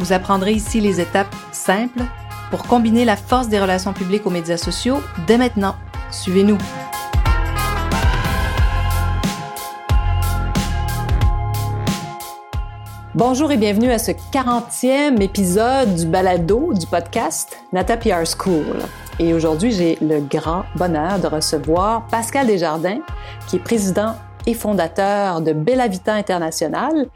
Vous apprendrez ici les étapes simples pour combiner la force des relations publiques aux médias sociaux dès maintenant. Suivez-nous. Bonjour et bienvenue à ce 40e épisode du balado du podcast Nata PR School. Et aujourd'hui, j'ai le grand bonheur de recevoir Pascal Desjardins, qui est président et fondateur de Bella Vita International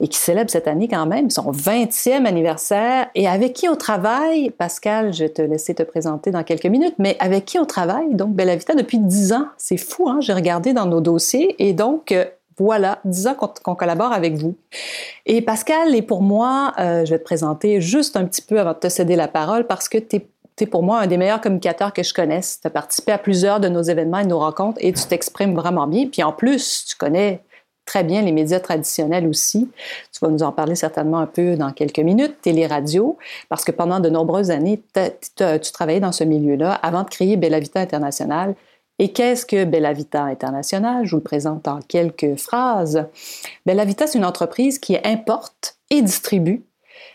et qui célèbre cette année quand même son 20e anniversaire et avec qui on travaille, Pascal, je vais te laisser te présenter dans quelques minutes, mais avec qui on travaille, donc Bella Vita, depuis 10 ans. C'est fou, hein? J'ai regardé dans nos dossiers et donc, euh, voilà, 10 ans qu'on collabore avec vous. Et Pascal, et pour moi, euh, je vais te présenter juste un petit peu avant de te céder la parole parce que tu es pour moi un des meilleurs communicateurs que je connaisse. Tu as participé à plusieurs de nos événements et de nos rencontres et tu t'exprimes vraiment bien. Puis en plus, tu connais très bien les médias traditionnels aussi. Tu vas nous en parler certainement un peu dans quelques minutes, télé-radio, parce que pendant de nombreuses années, tu travaillais dans ce milieu-là avant de créer Bella Vita International. Et qu'est-ce que Bella Vita International? Je vous le présente en quelques phrases. Bella Vita, c'est une entreprise qui importe et distribue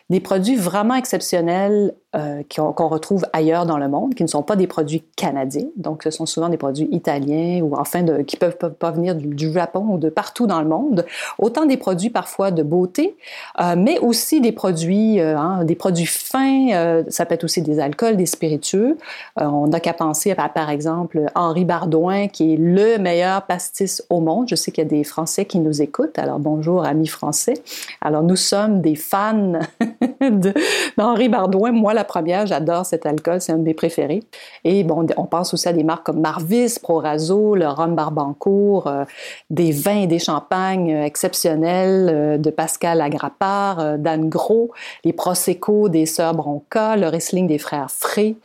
des produits vraiment exceptionnels euh, qu'on retrouve ailleurs dans le monde, qui ne sont pas des produits canadiens. Donc, ce sont souvent des produits italiens ou enfin de, qui peuvent, pas venir du, Japon ou de partout dans le monde. Autant des produits parfois de beauté, euh, mais aussi des produits, euh, hein, des produits fins. Euh, ça peut être aussi des alcools, des spiritueux. Euh, on n'a qu'à penser à, par exemple, Henri Bardouin, qui est le meilleur pastis au monde. Je sais qu'il y a des Français qui nous écoutent. Alors, bonjour, amis français. Alors, nous sommes des fans d'Henri Bardouin. Moi, la première, j'adore cet alcool, c'est un de mes préférés. Et bon, on pense aussi à des marques comme Marvis, Proraso, le rhum Barbancourt, euh, des vins et des champagnes euh, exceptionnels euh, de Pascal Agrapard, d'Anne Gros, les Prosecco des sœurs Bronca, le Riesling des frères Frey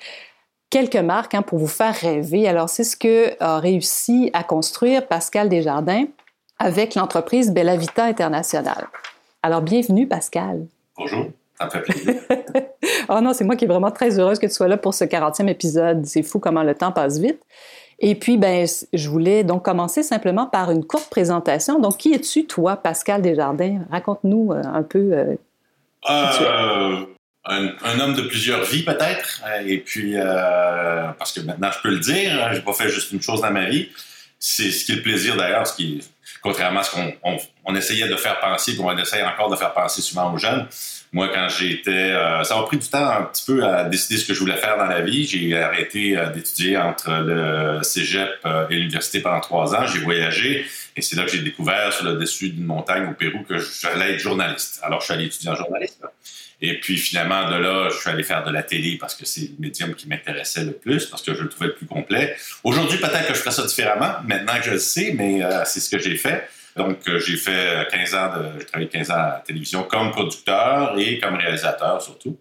quelques marques hein, pour vous faire rêver. Alors, c'est ce que a réussi à construire Pascal Desjardins avec l'entreprise Bella Vita International. Alors, bienvenue, Pascal. Bonjour. Ça me fait plaisir. oh non, c'est moi qui est vraiment très heureuse que tu sois là pour ce 40e épisode. C'est fou comment le temps passe vite. Et puis, ben, je voulais donc commencer simplement par une courte présentation. Donc, qui es-tu, toi, Pascal Desjardins? Raconte-nous euh, un peu euh, euh, un, homme de plusieurs vies, peut-être. Et puis, parce que maintenant, je peux le dire, hein, j'ai pas fait juste une chose dans ma vie. C'est ce qui est le plaisir, d'ailleurs, ce qui contrairement à ce qu'on on, essayait de faire penser, qu'on essaye encore de faire penser souvent aux jeunes, moi, quand j'étais... Euh, ça m'a pris du temps un petit peu à décider ce que je voulais faire dans la vie. J'ai arrêté euh, d'étudier entre le cégep euh, et l'université pendant trois ans. J'ai voyagé et c'est là que j'ai découvert sur le dessus d'une montagne au Pérou que j'allais être journaliste. Alors, je suis allé étudier en journalisme. Et puis, finalement, de là, je suis allé faire de la télé parce que c'est le médium qui m'intéressait le plus, parce que je le trouvais le plus complet. Aujourd'hui, peut-être que je ferais ça différemment, maintenant que je le sais, mais c'est ce que j'ai fait. Donc, euh, j'ai fait 15 ans de, j'ai travaillé 15 ans à la télévision comme producteur et comme réalisateur surtout.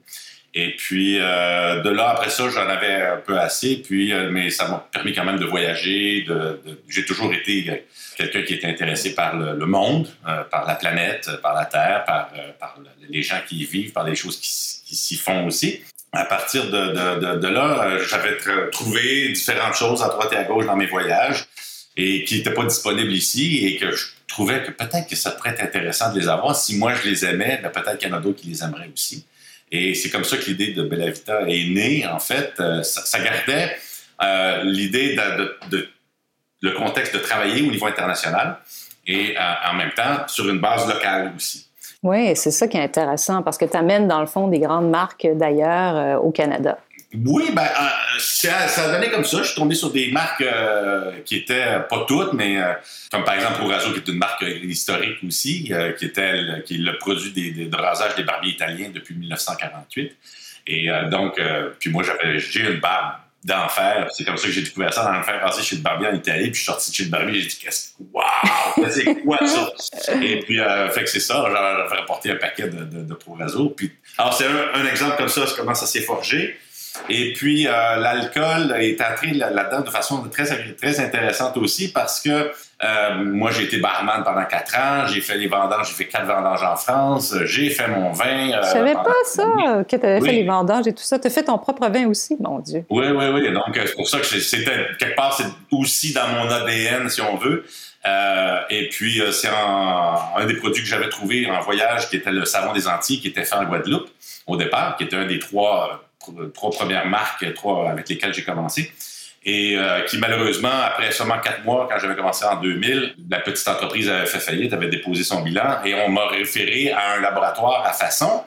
Et puis, euh, de là, après ça, j'en avais un peu assez. Puis, euh, mais ça m'a permis quand même de voyager. De, j'ai toujours été quelqu'un qui était intéressé par le, monde, par la planète, par la Terre, par, par, les gens qui y vivent, par les choses qui, s'y font aussi. À partir de, de, de là, j'avais trouvé différentes choses à droite et à gauche dans mes voyages et qui n'étaient pas disponibles ici et que je trouvais que peut-être que ça pourrait être intéressant de les avoir. Si moi je les aimais, ben, peut-être qu'il y en a d'autres qui les aimeraient aussi. Et c'est comme ça que l'idée de Bella Vita est née. En fait, euh, ça, gardait euh, l'idée de, le contexte de travailler au niveau international et euh, en même temps sur une base locale aussi. Oui, c'est ça qui est intéressant parce que tu amènes dans le fond des grandes marques d'ailleurs au Canada. Oui, ben, euh, ça, a donné comme ça. Je suis tombé sur des marques euh, qui étaient pas toutes, mais euh, comme par exemple Orazo, qui est une marque historique aussi, qui était qui est le produit des, de rasage des barbiers italiens depuis 1948. Et donc, puis moi, j'avais, j'ai une barbe d'en faire. C'est comme ça que j'ai découvert ça, d'en faire passer chez le barbier en Italie. Puis je suis sorti de chez le barbier, j'ai dit, qu'est-ce waouh, c'est quoi ça? Et puis, euh, fait que c'est ça, j'ai rapporté un paquet de, de. Puis, alors, c'est un, un, exemple comme ça, comment ça s'est forgé. Et puis, euh, l'alcool est entré là-dedans de façon très, très intéressante aussi parce que euh, moi, j'ai été barman pendant quatre ans, j'ai fait les vendanges, j'ai fait quatre vendanges en France, j'ai fait mon vin. Euh, Je savais pas ça, que tu avais fait les vendanges et tout ça. Tu as fait ton propre vin aussi, mon Dieu. Oui, oui, oui. Donc, c'est pour ça que c'était, quelque part, c'est aussi dans mon ADN, si on veut. Euh, et puis, euh, c'est un, un, des produits que j'avais trouvé en voyage, qui était le savon des Antilles, qui était fait en Guadeloupe au départ, qui était un des trois, trois premières marques trois, avec lesquelles j'ai commencé et euh, qui malheureusement, après seulement quatre mois, quand j'avais commencé en 2000, la petite entreprise avait fait faillite, avait déposé son bilan et on m'a référé à un laboratoire à façon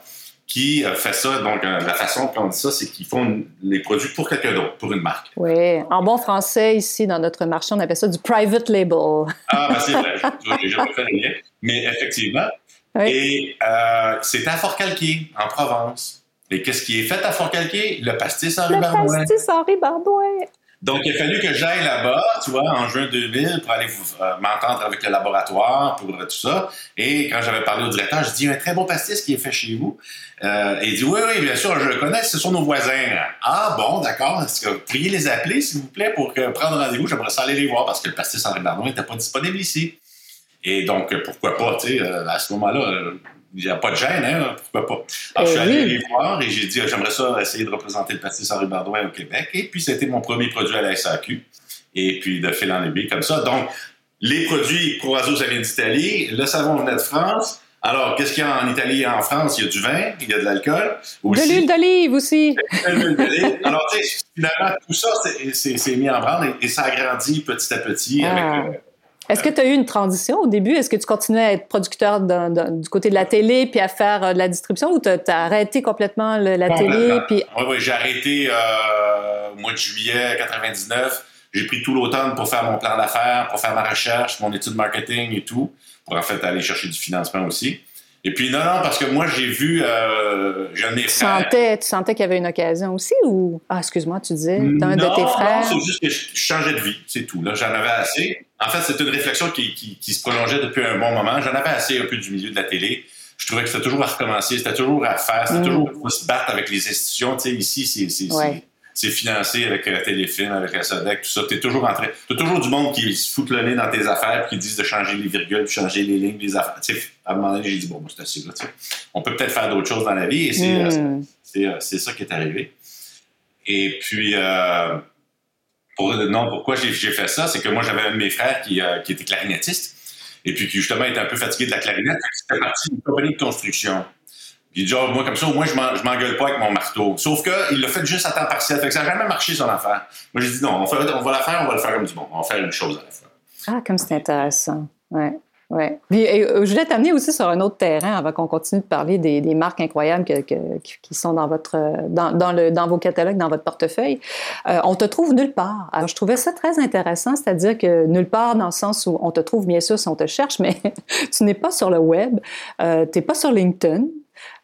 qui fait ça. Donc, euh, la façon qu'on dit ça, c'est qu'ils font les produits pour quelqu'un d'autre, pour une marque. Oui. En bon français, ici, dans notre marché, on appelle ça du private label. Ah, ben c'est vrai. J'ai jamais fait le lien. Mais effectivement. Oui. Et euh, c'est à Fort-Calquier, en Provence. Et qu'est-ce qui est fait à Fort-Calquier? Le pastis Henri Bardouin. Le pastis Henri Bardouin. Donc, il a fallu que j'aille là-bas, tu vois, en juin 2000 pour aller euh, m'entendre avec le laboratoire, pour tout ça. Et quand j'avais parlé au directeur, je dis, il y a un très bon pastis qui est fait chez vous. Euh, et il dit, oui, oui, bien sûr, je le connais, ce sont nos voisins. Ah bon, d'accord. Est-ce que vous pourriez les appeler, s'il vous plaît, pour prendre rendez-vous? J'aimerais ça aller les voir parce que le pastis Henri Bardon n'était pas disponible ici. Et donc, pourquoi pas, tu sais, euh, à ce moment-là, il n'y a pas de gêne, hein? Pourquoi pas? Alors, je suis allé les voir et j'ai dit, j'aimerais ça essayer de représenter le pastis Henri Bardouin au Québec. Et puis, c'était mon premier produit à la SAQ. Et puis, de fil en aiguille, comme ça. Donc, les produits Proazo, ça vient d'Italie. Le savon venait de France. Alors, qu'est-ce qu'il y a en Italie et en France? Il y a du vin, il y a de l'alcool. De l'huile d'olive aussi. De l'huile d'olive. Alors, tu sais, finalement, tout ça, c'est mis en branle et, et, ça a grandi petit à petit ah. avec... Est-ce que tu as eu une transition au début? Est-ce que tu continuais à être producteur de, de, du côté de la télé puis à faire euh, de la distribution ou tu as, arrêté complètement le, la télé? Puis... Oui, oui, j'ai arrêté euh, au mois de juillet 99. J'ai pris tout l'automne pour faire mon plan d'affaires, pour faire ma recherche, mon étude marketing et tout, pour en fait aller chercher du financement aussi. Et puis non, non, parce que moi, j'ai vu, euh, de mes tu frères... Sentais, tu sentais qu'il y avait une occasion aussi ou... Ah, excuse-moi, tu disais, d'un de tes frères... Non, c'est juste que je changeais de vie, c'est tout. Là, j'en avais assez. En fait, c'était une réflexion qui, qui, qui, se prolongeait depuis un bon moment. J'en avais assez un peu du milieu de la télé. Je trouvais que c'était toujours à recommencer, c'était toujours à faire, c'était mm. toujours faut se battre avec les institutions. Tu sais, ici, c'est... Ouais c'est financé avec la téléfilm, avec la SODEC, tout ça. T'es toujours en train. T'as toujours du monde qui se fout le nez dans tes affaires puis qui disent de changer les virgules, puis changer les lignes, les affaires. À un moment donné, j'ai dit, bon, moi, c'est assez là. On peut peut-être faire d'autres choses dans la vie et c'est, mm. c'est, c'est, ça qui est arrivé. Et puis, euh, pour, non, pourquoi j'ai, fait ça? C'est que moi, j'avais un de mes frères qui, euh, qui était clarinettiste et puis qui, justement, était un peu fatigué de la clarinette. C'était parti d'une compagnie de construction. Il dit, oh, moi, comme ça, au moins, je m'engueule pas avec mon marteau. Sauf qu'il l'a fait juste à temps partiel. Ça n'a jamais marché, son affaire. Moi, j'ai dit, non, on, va la faire, on va le faire comme du bon. On va faire une chose à la fois. Ah, comme c'est intéressant. Ouais. Ouais. Puis, et, je voulais t'amener aussi sur un autre terrain avant qu'on continue de parler des, des marques incroyables que, qui sont dans votre dans, dans, le, dans vos catalogues, dans votre portefeuille. Euh, on te trouve nulle part. Alors, je trouvais ça très intéressant, c'est-à-dire que nulle part dans le sens où on te trouve bien sûr si on te cherche, mais tu n'es pas sur le web, euh, tu n'es pas sur LinkedIn,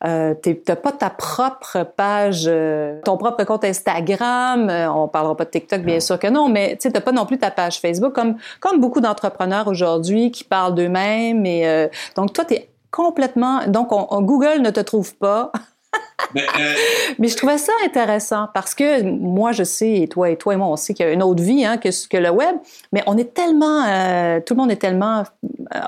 euh, tu n'as pas ta propre page, euh, ton propre compte Instagram. Euh, on parlera pas de TikTok, bien sûr que non, mais tu n'as pas non plus ta page Facebook, comme, comme beaucoup d'entrepreneurs aujourd'hui qui parlent d'eux-mêmes. Et, euh, donc, toi, tu es complètement... Donc, on, on, Google ne te trouve pas. Mais, euh... mais, je trouvais ça intéressant parce que moi, je sais, et toi et toi et moi, on sait qu'il y a une autre vie hein, que, que le web, mais on est tellement, euh, tout le monde est tellement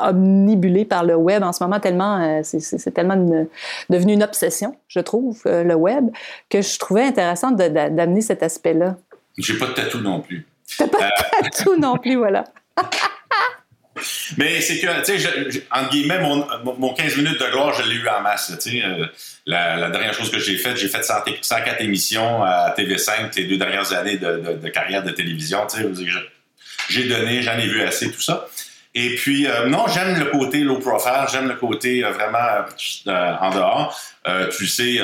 omnibulé par le web en ce moment, tellement, euh, c'est tellement une, devenu une obsession, je trouve, euh, le web, que je trouvais intéressant d'amener cet aspect-là. J'ai pas de tatou non plus. T'as pas de tatou non plus, voilà. Mais c'est que, tu sais, entre guillemets, mon, mon 15 minutes de gloire, je l'ai eu en masse. Tu sais, euh, la, la, dernière chose que j'ai faite, j'ai fait 104 émissions à TV5 les deux dernières années de, de, de carrière de télévision. Tu sais, j'ai donné, j'en ai vu assez, tout ça. Et puis, euh, non, j'aime le côté low profile, j'aime le côté euh, vraiment euh, en dehors. Tu sais,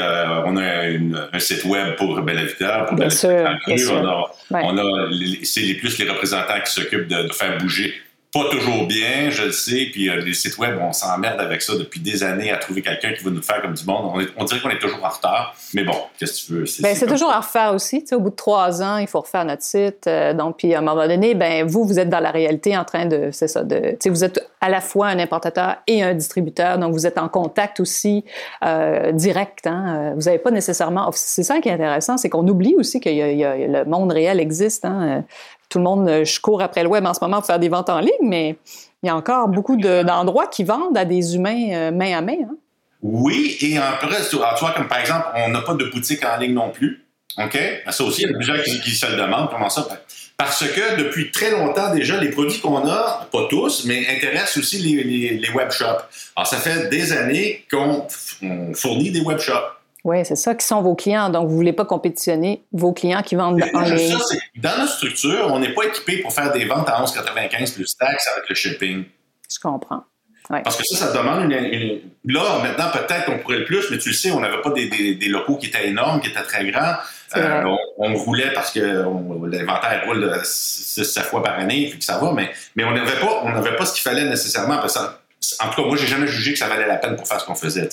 on a une, un site web pour Bella Vita, pour bien sûr, bien On a, ouais. a c'est les plus les représentants qui s'occupent de, de, faire bouger pas toujours bien, je le sais, puis euh, les sites web, on s'emmerde avec ça depuis des années à trouver quelqu'un qui va nous faire comme du monde. On, dirait qu'on est toujours en retard, mais bon, qu'est-ce que tu veux? C'est, ben, toujours à refaire aussi. au bout de trois ans, il faut refaire notre site. Euh, donc, puis à un moment donné, ben vous, vous êtes dans la réalité en train de, c'est ça, de, vous êtes à la fois un importateur et un distributeur, donc vous êtes en contact aussi euh, direct. Hein. Vous n'avez pas nécessairement, c'est ça qui est intéressant, c'est qu'on oublie aussi que le monde réel existe. Hein tout le monde, euh, je cours après le web en ce moment pour faire des ventes en ligne, mais il y a encore beaucoup d'endroits qui vendent à des humains euh, main à main. Hein. Oui, et en plus, tu vois, comme par exemple, on n'a pas de boutique en ligne non plus. OK? Ça aussi, il y a plusieurs qui, qui se le demandent. Comment ça? Parce que depuis très longtemps déjà, les produits qu'on a, pas tous, mais intéressent aussi les, les, les web shops. Alors, ça fait des années qu'on fournit des web shops. Oui, c'est ça qui sont vos clients. Donc, vous ne voulez pas compétitionner vos clients qui vendent en ligne. dans notre structure, on n'est pas équipé pour faire des ventes à 11,95 plus taxes avec le shipping. Je comprends. Parce que ça, ça demande une, Là, maintenant, peut-être qu'on pourrait le plus, mais tu le sais, on n'avait pas des, des, locaux qui étaient énormes, qui étaient très grands. Euh, on, roulait parce que l'inventaire roule 6-7 fois par année, puis que ça va, mais, mais on n'avait pas, on pas ce qu'il fallait nécessairement. Parce que en tout cas, moi, j'ai jamais jugé que ça valait la peine pour faire ce qu'on faisait.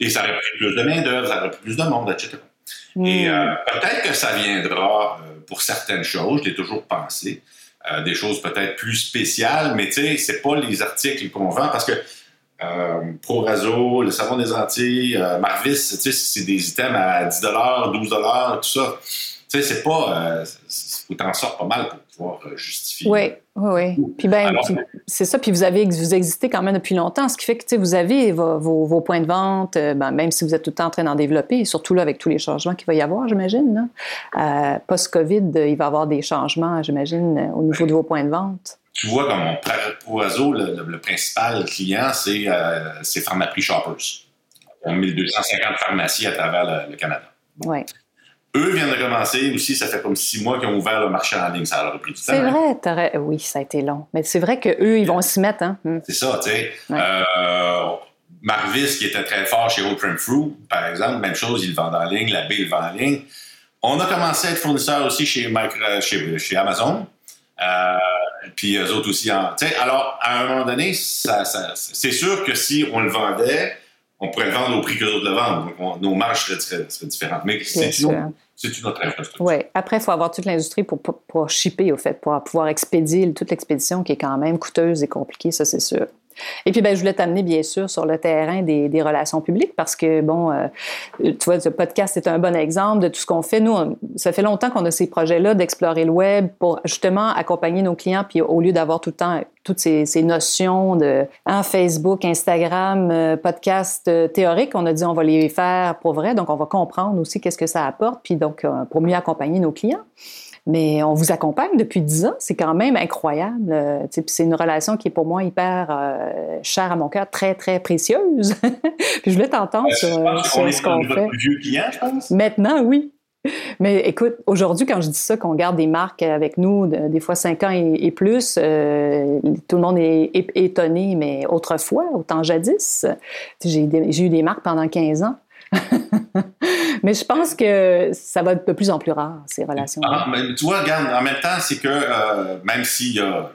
Et ça aurait pris plus de main-d'œuvre, ça aurait pris plus de monde, etc. Et hmm. euh, peut-être que ça viendra euh, pour certaines choses, je l'ai toujours pensé, euh, des choses peut-être plus spéciales, mais tu sais, c'est pas les articles qu'on vend parce que Pro Razo, le savon des Antilles, Marvis, c'est des items à 10 12 tout ça. Tu sais, c'est pas. faut t'en sortir pas mal pour pouvoir justifier. Oui, oui, oui. Puis ben, c'est ça. Puis vous avez vous existez quand même depuis longtemps, ce qui fait que vous avez vos, points de vente, euh, ben, même si vous êtes tout le temps en train d'en développer, surtout là avec tous les changements qu'il va y avoir, j'imagine. Euh, Post-COVID, il va y avoir des changements, j'imagine, euh, au niveau de vos points de vente. Tu vois, comme mon oiseau, le, le, principal client, c'est euh, Pharmaprix Shoppers. On a 1250 pharmacies à travers le, Canada. Oui. Eux viennent de commencer aussi, ça fait comme six mois qu'ils ont ouvert le marché en ligne. Ça leur a pris du temps. C'est hein. vrai, oui, ça a été long. Mais c'est vrai qu'eux, ils vont s'y mettre. Hein? Hmm. C'est ça, tu sais. Euh, Marvis, qui était très fort chez Old Fruit, par exemple, même chose, ils le vendent en ligne. La B, ils le vendent en ligne. On a commencé à être fournisseur aussi chez, chez, Amazon. Euh, puis eux autres aussi. En, alors, à un moment donné, c'est sûr que si on le vendait, on pourrait le vendre au prix que d'autres le vendent. Donc, nos marges seraient, différentes. Mais c'est une, autre infrastructure. Oui. Après, il faut avoir toute l'industrie pour, pour, shipper, au fait, pour pouvoir expédier toute l'expédition qui est quand même coûteuse et compliquée, ça, c'est sûr. Et puis, ben, je voulais t'amener, bien sûr, sur le terrain des, relations publiques parce que, bon, euh, tu vois, ce podcast est un bon exemple de tout ce qu'on fait. Nous, ça fait longtemps qu'on a ces projets-là d'explorer le web pour justement accompagner nos clients, puis au lieu d'avoir tout le temps toutes ces, ces notions de hein, Facebook, Instagram, euh, podcast euh, théorique, on a dit on va les faire pour vrai, donc on va comprendre aussi qu'est-ce que ça apporte, puis donc pour mieux accompagner nos clients. Mais on vous accompagne depuis dix ans. C'est quand même incroyable. Euh, c'est une relation qui est pour moi hyper euh, chère à mon cœur, très, très précieuse. Puis je voulais t'entendre sur, ce qu'on fait. Plus vieux client, je pense. Maintenant, oui. Mais écoute, aujourd'hui, quand je dis ça, qu'on garde des marques avec nous, des fois cinq ans et, plus, euh, tout le monde est étonné, mais autrefois, autant jadis, j'ai eu des marques pendant 15 ans. mais je pense que ça va être de plus en plus rare, ces relations. Ah, mais tu vois, regarde, en même temps, c'est que euh, même s'il y a,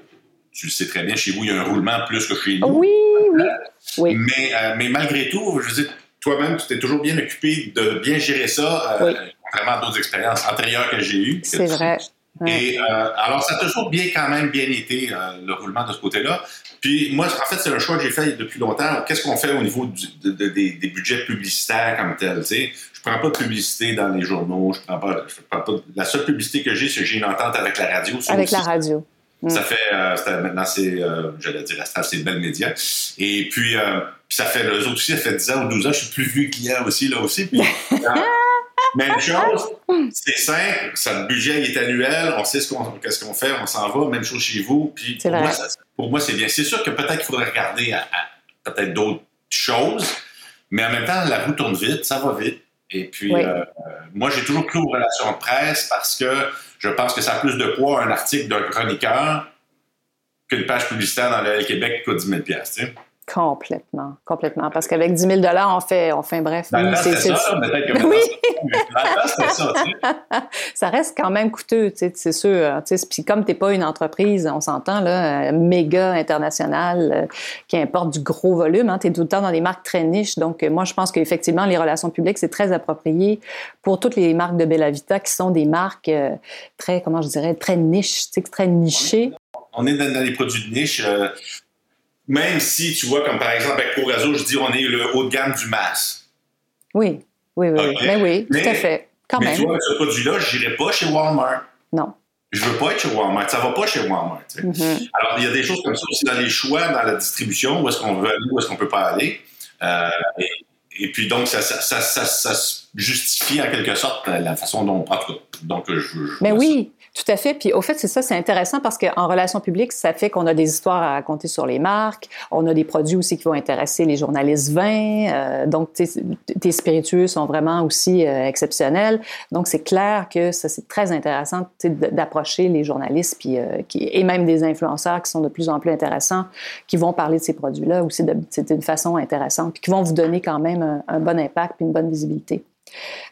tu le sais très bien, chez vous, il y a un roulement plus que chez nous. Oui, oui. Euh, oui. Mais, euh, mais malgré tout, je veux dire, toi-même, tu t'es toujours bien occupé de bien gérer ça, contrairement à d'autres expériences antérieures que j'ai eues. C'est vrai. Et alors, ça a toujours bien quand même bien été le roulement de ce côté-là. Puis moi, en fait, c'est un choix que j'ai fait depuis longtemps. Qu'est-ce qu'on fait au niveau des, budgets publicitaires comme tel? sais? Je prends pas de publicité dans les journaux. Je prends pas, prends pas la seule publicité que j'ai, c'est que j'ai une entente avec la radio. Avec la radio. Ça mm. fait, euh, maintenant, c'est, euh, j'allais dire, c'est Belle Média. Et puis, euh, ça fait, eux autres aussi, ça fait 10 ans ou 12 ans, je suis plus vieux client aussi, là aussi. Puis, Même chose, c'est simple, ça, le budget est annuel, on sait ce qu'on, qu'est-ce qu'on fait, on s'en va, même chose chez vous. Puis pour, moi, pour moi, c'est bien. C'est sûr que peut-être qu'il faudrait regarder à, peut-être d'autres choses, mais en même temps, la roue tourne vite, ça va vite. Et puis, euh, moi, j'ai toujours cru aux relations de presse parce que je pense que ça a plus de poids un article d'un chroniqueur qu'une page publicitaire dans le Québec qui coûte 10 000 tu sais. Complètement, complètement. Parce qu'avec 10 000 on fait, on fait bref. oui, c'est ça, que oui. ça. ça reste quand même coûteux, c'est sûr. Puis comme tu n'es pas une entreprise, on s'entend, là, méga internationale euh, qui importe du gros volume, hein, tu es tout le temps dans des marques très niches. Donc, moi, je pense qu'effectivement, les relations publiques, c'est très approprié pour toutes les marques de Bella Vita qui sont des marques euh, très, comment je dirais, très niches, très nichées. On est dans, les produits de niche. Euh, même si, tu vois, comme par exemple avec Corazo, je dis on est le haut de gamme du mass. Oui, oui, oui, mais oui, tout à fait. Quand mais même. tu vois, ce produit-là, je n'irai pas chez Walmart. Non. Je veux pas être chez Walmart. Ça va pas chez Walmart. Mm-hmm. Alors, il y a des choses comme ça aussi dans les choix, dans la distribution, où est-ce qu'on veut aller, où est-ce qu'on peut pas aller. Euh, et, puis, donc, ça, ça, ça, ça, justifie en quelque sorte la façon dont. Donc, je, je Mais oui. Tout à fait. Puis au fait, c'est ça, c'est intéressant parce qu'en relations publiques, ça fait qu'on a des histoires à raconter sur les marques. On a des produits aussi qui vont intéresser les journalistes vins. Euh, donc, tes spiritueux sont vraiment aussi euh, exceptionnels. Donc, c'est clair que ça, c'est très intéressant d'approcher les journalistes puis, euh, qui, et même des influenceurs qui sont de plus en plus intéressants, qui vont parler de ces produits-là aussi d'une façon intéressante, puis qui vont vous donner quand même un, bon impact puis une bonne visibilité.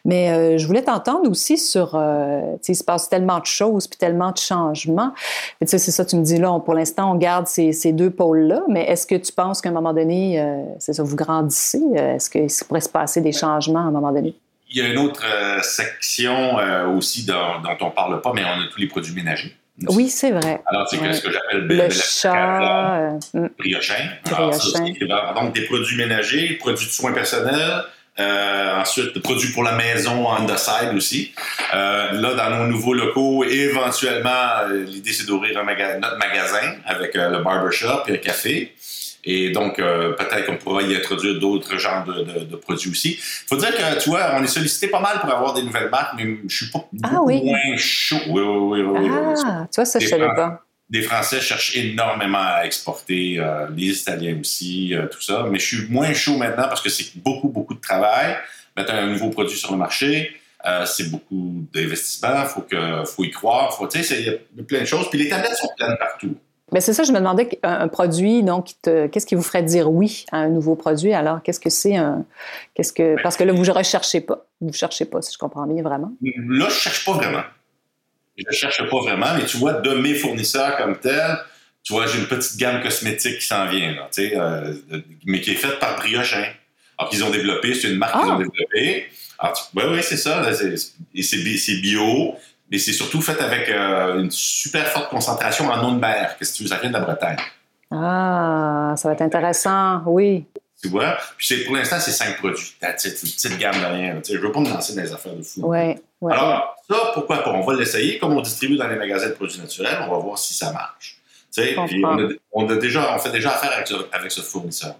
Mais euh, je voulais t'entendre aussi sur, euh, il se passe tellement de choses puis tellement de changements. Tu sais, c'est ça, tu me dis là, pour l'instant, on garde ces, ces deux pôles-là, mais est-ce que tu penses qu'à un moment donné, euh, c'est ça, vous grandissez? Est-ce qu'il pourrait se passer des changements à un moment donné? Il y a une autre section aussi dont, on ne parle pas, mais on a tous les produits ménagers. Oui, c'est vrai. Alors, c'est ce que j'appelle le chat, briochin. donc, des produits ménagers, produits de soins personnels, euh, ensuite, produits pour la maison on the side aussi. Euh, là, dans nos nouveaux locaux, éventuellement, euh, l'idée c'est d'ouvrir notre magasin avec le barbershop et le café. Et donc, peut-être qu'on pourra y introduire d'autres genres de, produits aussi. Il faut dire que, tu vois, on est sollicité pas mal pour avoir des nouvelles marques, mais je suis pas ah, oui. moins chaud. Oui, oui, oui. ah, tu vois, ça, je savais pas les Français cherchent énormément à exporter, euh, les Italiens aussi, euh, tout ça. Mais je suis moins chaud maintenant parce que c'est beaucoup, beaucoup de travail. Mettre un nouveau produit sur le marché, euh, c'est beaucoup d'investissement. Faut que, faut y croire. Faut, il y a plein de choses. Puis les tablettes sont pleines partout. Mais c'est ça, je me demandais un, produit, donc, qu'est-ce qui vous ferait dire oui à un nouveau produit? Alors, qu'est-ce que c'est un, qu'est-ce que, parce que là, vous ne recherchez pas, vous ne cherchez pas, si je comprends bien vraiment. Là, je cherche pas vraiment je ne cherche pas vraiment, mais tu vois, de mes fournisseurs comme tel, tu vois, j'ai une petite gamme cosmétique qui s'en vient, là, tu euh, mais qui est faite par Briochin. Alors qu'ils ont développé, c'est une marque qu'ils ont ah! développée. Oui, oui, c'est ça. C'est bio, mais c'est surtout fait avec euh, une super forte concentration en eau de mer. Qu'est-ce que tu veux, ça vient de la Bretagne. Ah, ça va être intéressant, oui. Tu vois? Puis pour l'instant, c'est cinq produits. C'est une petite gamme de rien. Je ne veux pas me lancer dans les affaires de fou. Ouais, Alors, ça, pourquoi pas? On va l'essayer. Comme on distribue dans les magasins de produits naturels, on va voir si ça marche. Puis on, a, déjà, on fait déjà affaire avec ce, fournisseur.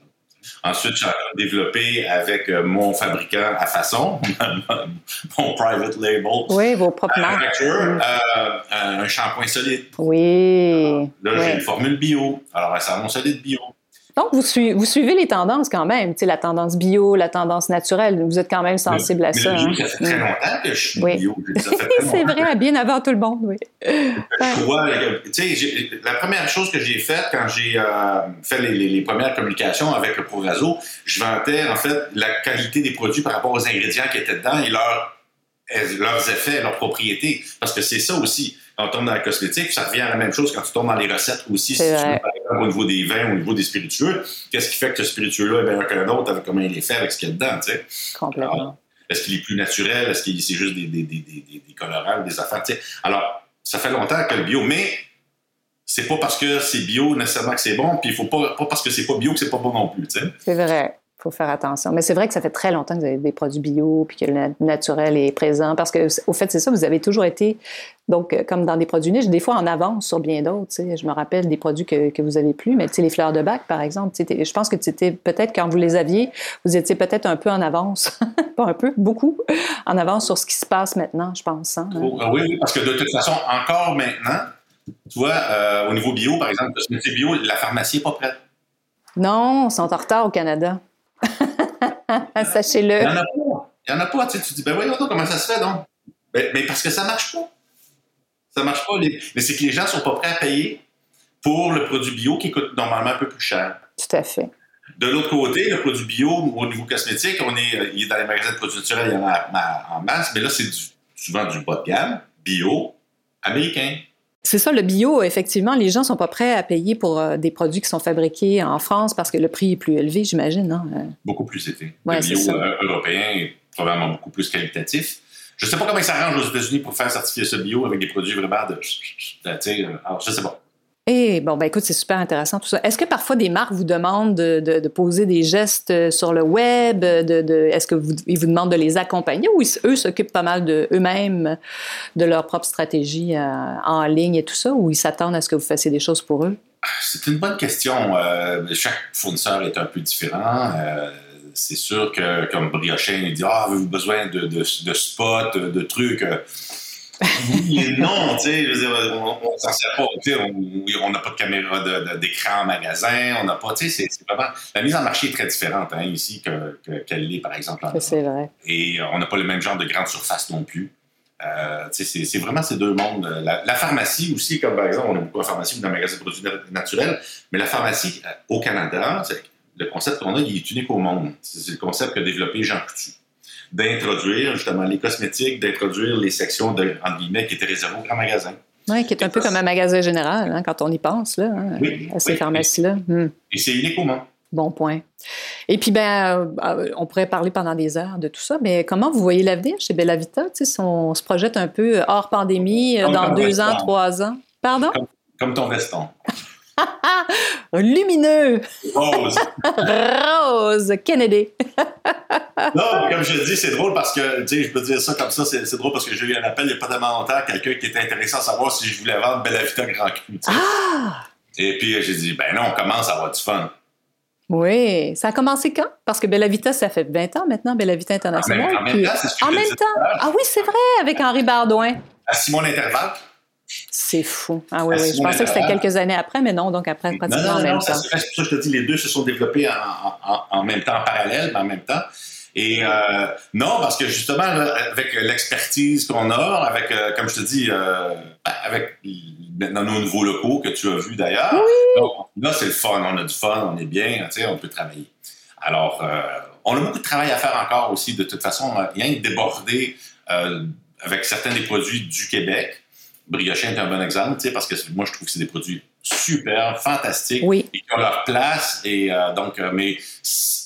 Ensuite, j'ai développé avec euh, mon fabricant à façon, mon private label. Oui, vos propres marques. Mm. Euh, un shampoing solide. Oui. Là, j'ai une formule bio. Alors, un savon solide bio. Donc, vous, suivez les tendances quand même, tu sais, la tendance bio, la tendance naturelle. Vous êtes quand même sensible à ça. Hein? Ça fait très longtemps que je suis bio. C'est vrai, bien avant tout le monde, oui. tu sais, la première chose que j'ai faite quand j'ai euh, fait les, premières communications avec le Proraso, je vantais en fait la qualité des produits par rapport aux ingrédients qui étaient dedans et leurs effets, leurs propriétés. Parce que c'est ça aussi quand on tombe dans la cosmétique, ça revient à la même chose quand tu tombes dans les recettes aussi. Si tu veux, par exemple, au niveau des vins, au niveau des spiritueux, qu'est-ce qui fait que ce spiritueux-là est meilleur qu'un autre avec comment il est fait, avec ce qu'il y a dedans, tu sais? Complètement. Est-ce qu'il est plus naturel? Est-ce que c'est juste des, des, des, des, colorants, des affaires? Tu sais? Alors, ça fait longtemps que le bio, mais c'est pas parce que c'est bio nécessairement que c'est bon, puis il faut pas, pas parce que c'est pas bio que c'est pas bon non plus, tu sais? C'est vrai faut faire attention. Mais c'est vrai que ça fait très longtemps que vous avez des produits bio, puis que le naturel est présent, parce que au fait, c'est ça, vous avez toujours été, donc, euh, comme dans des produits niches, des fois en avance sur bien d'autres. Je me rappelle des produits que, que vous avez plus, mais les fleurs de bac, par exemple, je pense que c'était peut-être quand vous les aviez, vous étiez peut-être un peu en avance, pas un peu, beaucoup, en avance sur ce qui se passe maintenant, je pense. Hein. Oh, oui, oui, parce que de toute façon, encore maintenant, tu vois, euh, au niveau bio, par exemple, le bio, la pharmacie n'est pas prête. Non, ils sont en retard au Canada. Sachez-le. Il n'y en a pas. Il n'y en a pas. Tu, te dis, ben voyons comment ça se fait, donc? Ben, mais parce que ça ne marche pas. Ça ne marche pas. Mais c'est que les gens ne sont pas prêts à payer pour le produit bio qui coûte normalement un peu plus cher. Tout à fait. De l'autre côté, le produit bio, au niveau cosmétique, on est, il est dans les magasins de produits naturels, il y en a en masse, mais là, c'est souvent du bas de gamme, bio, américain. C'est ça, le bio, effectivement, les gens sont pas prêts à payer pour euh, des produits qui sont fabriqués en France parce que le prix est plus élevé, j'imagine. non? Euh. Beaucoup plus élevé. le bio euh, européen est probablement beaucoup plus qualitatif. Je ne sais pas comment ça arrange aux États-Unis pour faire certifier ce bio avec des produits vraiment de. Alors, je sais pas. Eh, bon, ben écoute, c'est super intéressant tout ça. Est-ce que parfois des marques vous demandent de, poser des gestes euh, sur le web? De, est-ce qu'ils vous, vous demandent de les accompagner ou eux s'occupent pas mal de eux-mêmes, de leur propre stratégie euh, en ligne et tout ça, ou ils s'attendent à ce que vous fassiez des choses pour eux? C'est une bonne question. Euh, chaque fournisseur est un peu différent. c'est sûr que, comme Briochin, il dit Ah, avez-vous besoin de, spots, de trucs oui et non, tu sais, on, s'en sert pas. On n'a pas de caméra d'écran en magasin, on n'a pas, tu sais, c'est vraiment. La mise en marché est très différente hein, ici qu'elle que, l'est, par exemple. C'est vrai. Et on n'a pas le même genre de grande surface non plus. Euh, c'est vraiment ces deux mondes. La, pharmacie aussi, comme par exemple, on a beaucoup de pharmacie ou dans le magasin de produits naturels, mais la pharmacie euh, au Canada, le concept qu'on a, il est unique au monde. C'est le concept qu'a développé Jean Coutu d'introduire justement les cosmétiques, d'introduire les sections de, entre guillemets, qui étaient réservées aux grands magasins. Oui, qui est un peu comme un magasin général, hein, quand on y pense, là, hein, à ces pharmacies-là. Hmm. Et c'est unique au monde. Bon point. Et puis, ben, euh, on pourrait parler pendant des heures de tout ça, mais comment vous voyez l'avenir chez Bellavita? Si on se projette un peu hors pandémie, dans deux ans, trois ans. Pardon? comme ton veston. Lumineux. Rose. Rose. Kennedy. non, comme je dis, c'est drôle parce que, tu sais, je peux dire ça comme ça, c'est drôle parce que j'ai eu un appel il n'y a pas tellement longtemps, quelqu'un qui était intéressé à savoir si je voulais vendre Bella Vita Grand Cru. Ah! Et puis, j'ai dit, ben non, on commence à avoir du fun. Oui, ça a commencé quand? Parce que Bella Vita, ça fait 20 ans maintenant, Bella Vita International. En même, temps, c'est ce que En même temps? Ah oui, c'est vrai, avec Henri Bardouin. À Simon Intervalle? C'est fou. Ah oui, oui. Je pensais que c'était quelques années après, mais non, donc après, pratiquement non, non, en même non, temps. C'est pour ça que je te dis, les deux se sont développés en, même temps, en parallèle, mais en même temps. Et euh, non, parce que justement, avec l'expertise qu'on a, avec, euh, comme je te dis, euh, avec maintenant nos nouveaux locaux que tu as vus d'ailleurs, là, c'est le fun. On a du fun, on est bien, tu sais, on peut travailler. Alors, on a beaucoup de travail à faire encore aussi, de toute façon. Rien de débordé avec certains des produits du Québec. Briochin est un bon exemple, parce que moi, je trouve que c'est des produits super, fantastiques, oui. et qui ont leur place. Et euh, donc, euh, mais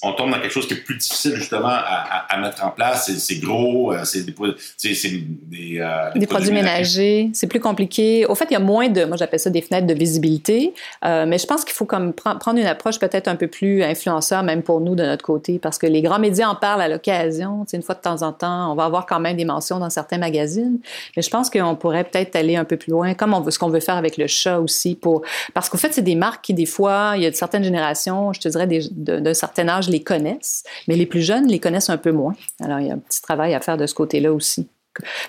on tombe dans quelque chose qui est plus difficile justement à, à, mettre en place. C'est gros, euh, c'est des, des, euh, des, produits ménagers. C'est plus compliqué. Au fait, il y a moins de, moi j'appelle ça des fenêtres de visibilité, mais je pense qu'il faut comme prendre une approche peut-être un peu plus influenceur, même pour nous de notre côté, parce que les grands médias en parlent à l'occasion. Une fois de temps en temps, on va avoir quand même des mentions dans certains magazines, mais je pense qu'on pourrait peut-être aller un peu plus loin, comme on veut, ce qu'on veut faire avec le chat aussi, pour parce qu'au fait, c'est des marques qui des fois, il y a certaines générations, je te dirais d'un certain âge les connaissent, mais les plus jeunes les connaissent un peu moins. Alors, il y a un petit travail à faire de ce côté-là aussi.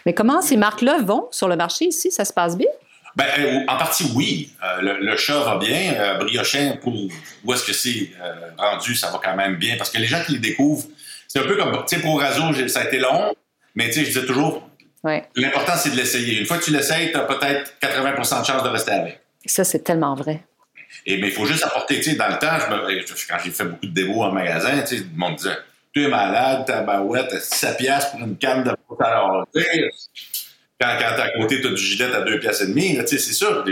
Mais comment ces marques-là vont sur le marché ici? Ça se passe bien? Ben, euh, en partie, oui. Euh, le, chat va bien. Euh, Briochin, pour où est-ce que c'est rendu, ça va quand même bien. Parce que les gens qui les découvrent, c'est un peu comme, tu sais, pour Razo, ça a été long, mais tu sais, je disais toujours, l'important, c'est de l'essayer. Une fois que tu l'essayes, tu as peut-être 80 de chance de rester avec. Ça, c'est tellement vrai. Et mais il faut juste apporter, tu sais, dans le temps, quand j'ai fait beaucoup de démos en magasin, tu sais, le monde disait Tu es malade, ta barouette, 7 piastres pour une canne de tu sais, quand, quand à côté, tu as du gilet à 2 piastres et demi, tu sais, c'est sûr.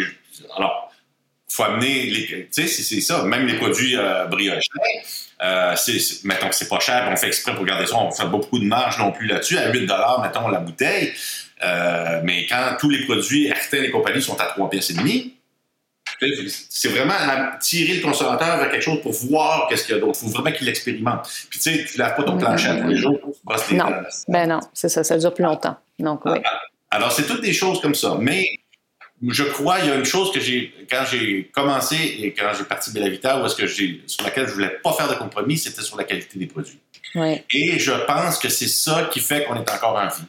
alors, faut amener les. Tu sais, c'est ça. Même les produits euh, briochés, euh, c'est, mettons que c'est pas cher, on fait exprès pour garder ça, on fait pas beaucoup de marge non plus là-dessus. À 8 mettons, la bouteille. Euh, mais quand tous les produits Airtel et compagnie sont à 3 pièces et demi, c'est vraiment tirer le consommateur vers quelque chose pour voir qu'est-ce qu'il y a d'autre. Il faut vraiment qu'il l'expérimente. Puis tu sais, tu laves pas ton plancher tous les jours les Non, ben non, c'est ça, ça dure plus longtemps. Donc, oui. Ah, alors, c'est toutes des choses comme ça. Mais je crois, il y a une chose que j'ai, quand j'ai commencé et quand j'ai parti de la Vita, où est-ce que j'ai, sur laquelle je voulais pas faire de compromis, c'était sur la qualité des produits. Oui. Et je pense que c'est ça qui fait qu'on est encore en vie.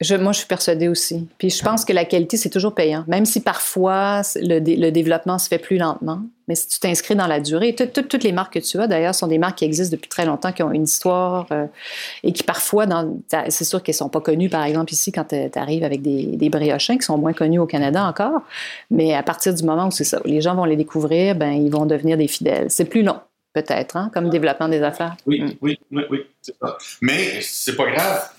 Je, moi, je suis persuadée aussi. Puis je pense que la qualité, c'est toujours payant. Même si parfois le, le, développement se fait plus lentement. Mais si tu t'inscris dans la durée, toutes les marques que tu as, d'ailleurs, sont des marques qui existent depuis très longtemps, qui ont une histoire euh, et qui parfois, c'est sûr qu'elles sont pas connues, par exemple, ici, quand tu arrives avec des, des briochins qui sont moins connus au Canada encore. Mais à partir du moment où c'est ça, les gens vont les découvrir, ben ils vont devenir des fidèles. C'est plus long. peut-être, hein, comme développement des affaires. Oui, mm. oui, oui, oui, c'est ça. Mais c'est pas grave.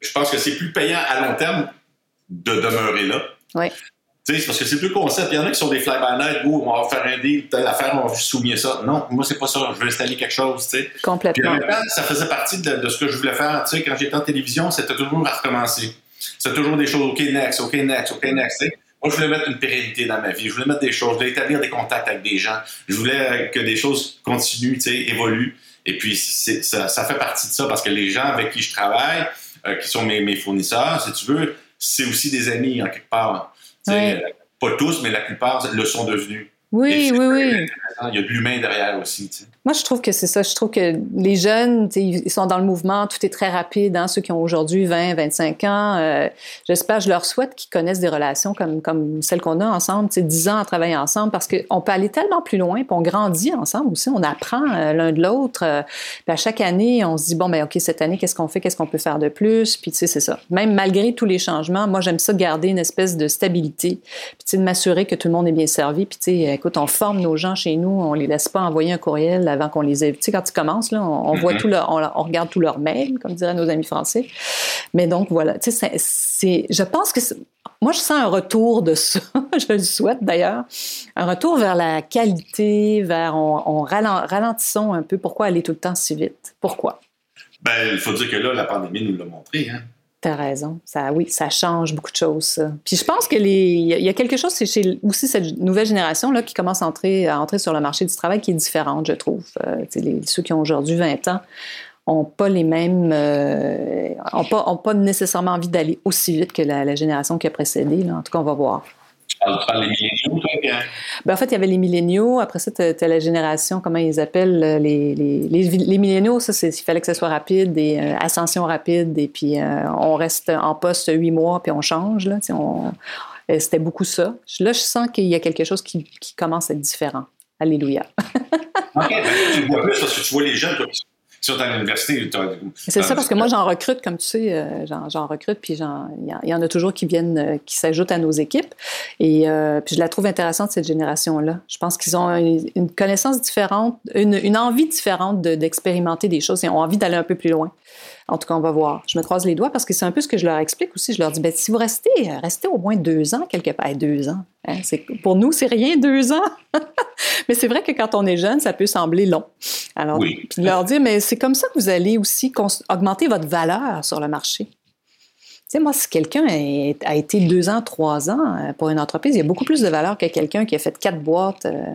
Je pense que c'est plus payant à long terme de demeurer là. Oui. Tu sais, parce que c'est plus concept. Il y en a qui sont des fly-by-night où on va faire un deal, telle affaire, on va souligner ça. Non, moi, c'est pas ça. Je veux installer quelque chose, tu sais. Complètement. Puis en ça faisait partie de, ce que je voulais faire. Tu sais, quand j'étais en télévision, c'était toujours à recommencer. C'était toujours des choses, OK, next, OK, next, OK, next. Moi, je voulais mettre une pérennité dans ma vie. Je voulais mettre des choses, je voulais établir des contacts avec des gens. Je voulais que des choses continuent, tu sais, évoluent. Et puis, ça, ça, fait partie de ça parce que les gens avec qui je travaille, euh, qui sont mes, mes, fournisseurs, si tu veux, c'est aussi des amis en quelque part. Euh, pas tous, mais la plupart le sont devenus. Oui, oui, oui. Il y a de l'humain derrière aussi. Moi, je trouve que c'est ça. Je trouve que les jeunes, ils sont dans le mouvement, tout est très rapide. Hein, ceux qui ont aujourd'hui 20, 25 ans, euh, j'espère, je leur souhaite qu'ils connaissent des relations comme, comme celles qu'on a ensemble, 10 ans à travailler ensemble, parce qu'on peut aller tellement plus loin, puis on grandit ensemble aussi, on apprend euh, l'un de l'autre. Euh, à chaque année, on se dit, bon, ben OK, cette année, qu'est-ce qu'on fait, qu'est-ce qu'on peut faire de plus? Puis tu sais, c'est ça. Même malgré tous les changements, moi, j'aime ça garder une espèce de stabilité, puis de m'assurer que tout le monde est bien servi. Puis tu sais, écoute, on forme nos gens chez nous, on les laisse pas envoyer un courriel avant qu'on les ait. Tu sais, quand ils commencent, là, on, voit mm-hmm. tout leur, on, regarde tous leurs mails, comme diraient nos amis français. Mais donc, voilà, tu sais, c'est, je pense que moi, je sens un retour de ça, je le souhaite d'ailleurs, un retour vers la qualité, vers, on, ralentissons un peu. Pourquoi aller tout le temps si vite? Pourquoi? Ben, il faut dire que là, la pandémie nous l'a montré, hein. T'as raison. Ça, oui, ça change beaucoup de choses, ça. Puis je pense que les, il y a quelque chose, c'est chez aussi cette nouvelle génération là qui commence à entrer, sur le marché du travail qui est différente, je trouve. Euh, ceux qui ont aujourd'hui 20 ans ont pas les mêmes, euh, ont pas, nécessairement envie d'aller aussi vite que la, génération qui a précédé. En tout cas, on va voir. Ben, en fait, il y avait les milléniaux. Après ça, tu as, la génération, comment ils appellent euh, les, les, les, milléniaux. Ça, il fallait que ce soit rapide, des euh, ascensions rapides. Et puis, euh, on reste en poste huit mois, puis on change. Là, c'était beaucoup ça. Là, je sens qu'il y a quelque chose qui, qui commence à être différent. Alléluia. OK. Ben, tu vois plus parce que tu vois les jeunes si à l'université. C'est ça, parce que moi, j'en recrute, comme tu sais, euh, j'en recrute, puis il y, en a toujours qui viennent, euh, qui s'ajoutent à nos équipes. Et euh, puis je la trouve intéressante, cette génération-là. Je pense qu'ils ont une, connaissance différente, une, envie différente d'expérimenter des choses et ont envie d'aller un peu plus loin. En tout cas, on va voir. Je me croise les doigts parce que c'est un peu ce que je leur explique aussi. Je leur dis, ben, si vous restez, restez au moins deux ans quelque part. Deux ans. Hein, pour nous, c'est rien, deux ans. mais c'est vrai que quand on est jeune, ça peut sembler long. Alors, puis leur dire, mais c'est comme ça que vous allez aussi augmenter votre valeur sur le marché. Tu sais, moi, si quelqu'un a été deux ans, trois ans euh, pour une entreprise, il y a beaucoup plus de valeur que quelqu'un qui a fait quatre boîtes euh,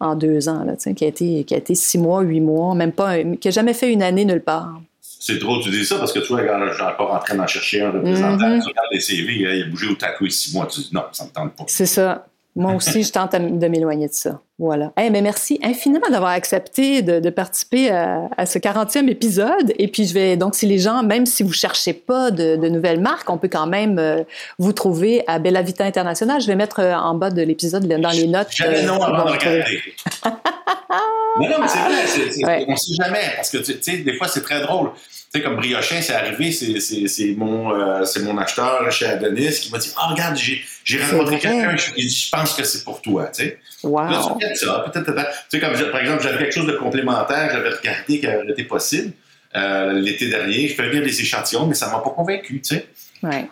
en deux ans, là, qui, a été, qui a été six mois, huit mois, même pas, qui n'a jamais fait une année nulle part c'est drôle que tu dis ça parce que tu vois, quand j'ai encore en train d'en chercher un représentant, mm-hmm. tu regardes les CV, il a bougé au tatou six mois, tu dis non, ça ne me tente pas. C'est ça. Moi aussi, je tente de m'éloigner de ça. Voilà. Eh mais merci infiniment d'avoir accepté de, participer à, ce 40e épisode. Et puis, je vais donc, si les gens, même si vous cherchez pas de, nouvelles marques, on peut quand même euh, vous trouver à Bella Vita International. Je vais mettre euh, en bas de l'épisode dans les notes. Jamais euh, non avant de regarder. non, non, mais c'est vrai. On ne sait jamais. Parce que, tu sais, des fois, c'est très drôle. Tu sais, comme Briochin, c'est arrivé, c'est mon, euh, mon acheteur chez Adonis qui m'a dit Ah, oh, regarde, j'ai rencontré quelqu'un, je, je pense que c'est pour toi. Tu sais. Wow. peut-être ça, peut-être. Tu sais, comme par exemple, j'avais quelque chose de complémentaire, j'avais regardé qui aurait été possible euh, l'été dernier. Je faisais bien des échantillons, mais ça ne m'a pas convaincu. Tu sais. Oui,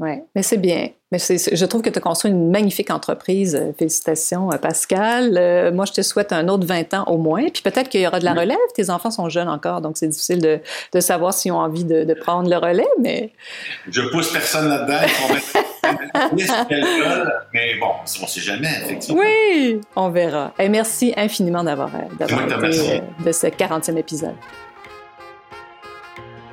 oui. Mais c'est bien. Mais je trouve que tu as construit une magnifique entreprise. Euh, félicitations, euh, Pascal. Euh, moi, je te souhaite un autre 20 ans au moins. Puis peut-être qu'il y aura de la relève. Tes enfants sont jeunes encore, donc c'est difficile de, de, savoir s'ils ont envie de, de, prendre le relais, mais... Je pousse personne là-dedans. mais bon, on ne sait jamais, effectivement. Oui, on verra. Et merci infiniment d'avoir été de ce 40e épisode.